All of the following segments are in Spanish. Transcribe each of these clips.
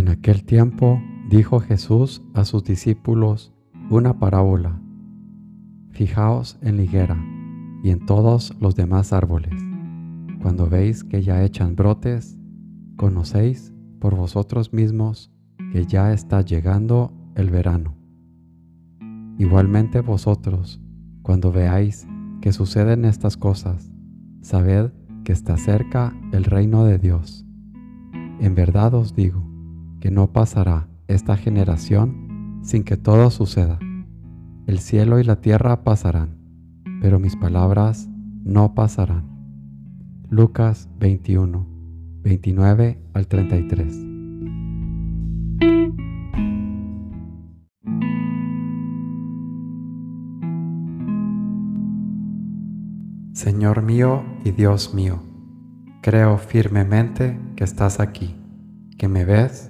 En aquel tiempo dijo Jesús a sus discípulos una parábola. Fijaos en la higuera y en todos los demás árboles. Cuando veis que ya echan brotes, conocéis por vosotros mismos que ya está llegando el verano. Igualmente vosotros, cuando veáis que suceden estas cosas, sabed que está cerca el reino de Dios. En verdad os digo que no pasará esta generación sin que todo suceda. El cielo y la tierra pasarán, pero mis palabras no pasarán. Lucas 21, 29 al 33. Señor mío y Dios mío, creo firmemente que estás aquí, que me ves,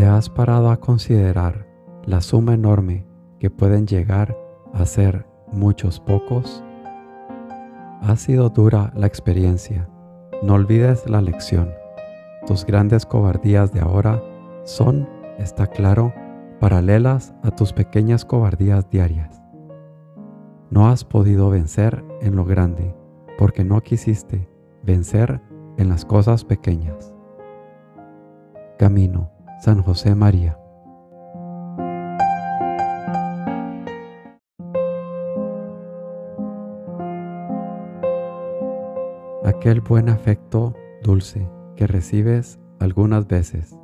¿Te has parado a considerar la suma enorme que pueden llegar a ser muchos pocos? Ha sido dura la experiencia. No olvides la lección. Tus grandes cobardías de ahora son, está claro, paralelas a tus pequeñas cobardías diarias. No has podido vencer en lo grande porque no quisiste vencer en las cosas pequeñas. Camino San José María. Aquel buen afecto dulce que recibes algunas veces,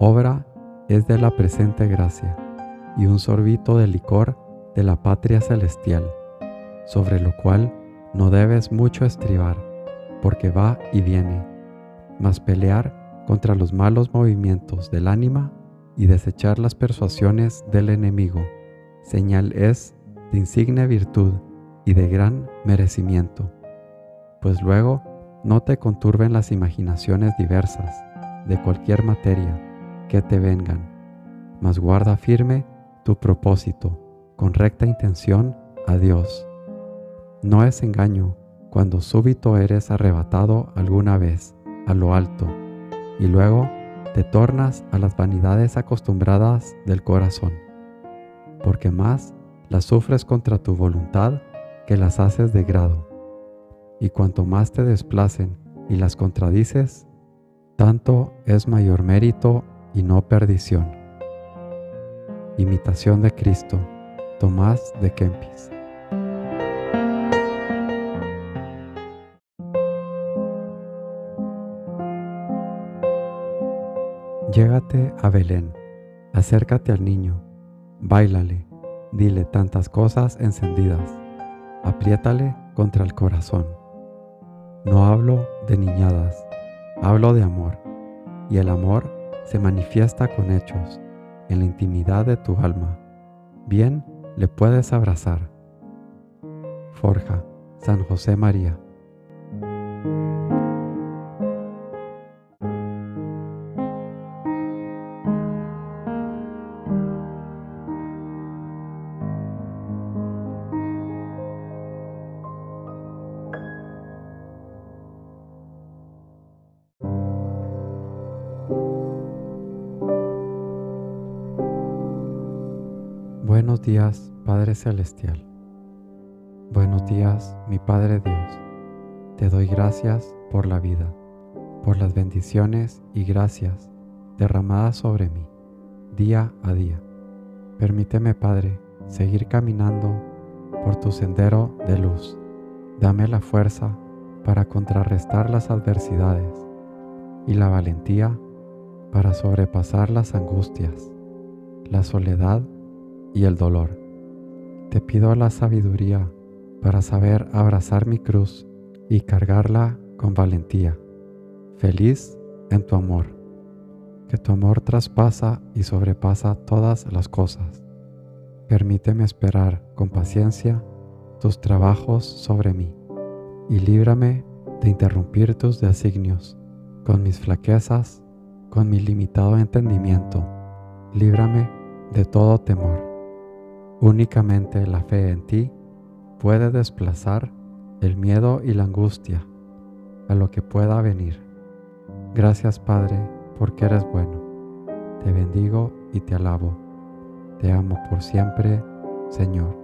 obra es de la presente gracia y un sorbito de licor de la patria celestial, sobre lo cual no debes mucho estribar, porque va y viene, mas pelear contra los malos movimientos del ánima y desechar las persuasiones del enemigo, señal es de insigne virtud y de gran merecimiento, pues luego no te conturben las imaginaciones diversas de cualquier materia que te vengan, mas guarda firme tu propósito con recta intención a Dios. No es engaño cuando súbito eres arrebatado alguna vez a lo alto y luego te tornas a las vanidades acostumbradas del corazón, porque más las sufres contra tu voluntad que las haces de grado, y cuanto más te desplacen y las contradices, tanto es mayor mérito y no perdición. Imitación de Cristo, Tomás de Kempis. Llégate a Belén, acércate al niño, bailale, dile tantas cosas encendidas, apriétale contra el corazón. No hablo de niñadas, hablo de amor, y el amor se manifiesta con hechos, en la intimidad de tu alma. Bien le puedes abrazar. Forja, San José María. Buenos días, Padre Celestial. Buenos días, mi Padre Dios. Te doy gracias por la vida, por las bendiciones y gracias derramadas sobre mí día a día. Permíteme, Padre, seguir caminando por tu sendero de luz. Dame la fuerza para contrarrestar las adversidades y la valentía para sobrepasar las angustias, la soledad y el dolor. Te pido la sabiduría para saber abrazar mi cruz y cargarla con valentía, feliz en tu amor, que tu amor traspasa y sobrepasa todas las cosas. Permíteme esperar con paciencia tus trabajos sobre mí y líbrame de interrumpir tus designios con mis flaquezas, con mi limitado entendimiento. Líbrame de todo temor. Únicamente la fe en ti puede desplazar el miedo y la angustia a lo que pueda venir. Gracias Padre, porque eres bueno. Te bendigo y te alabo. Te amo por siempre, Señor.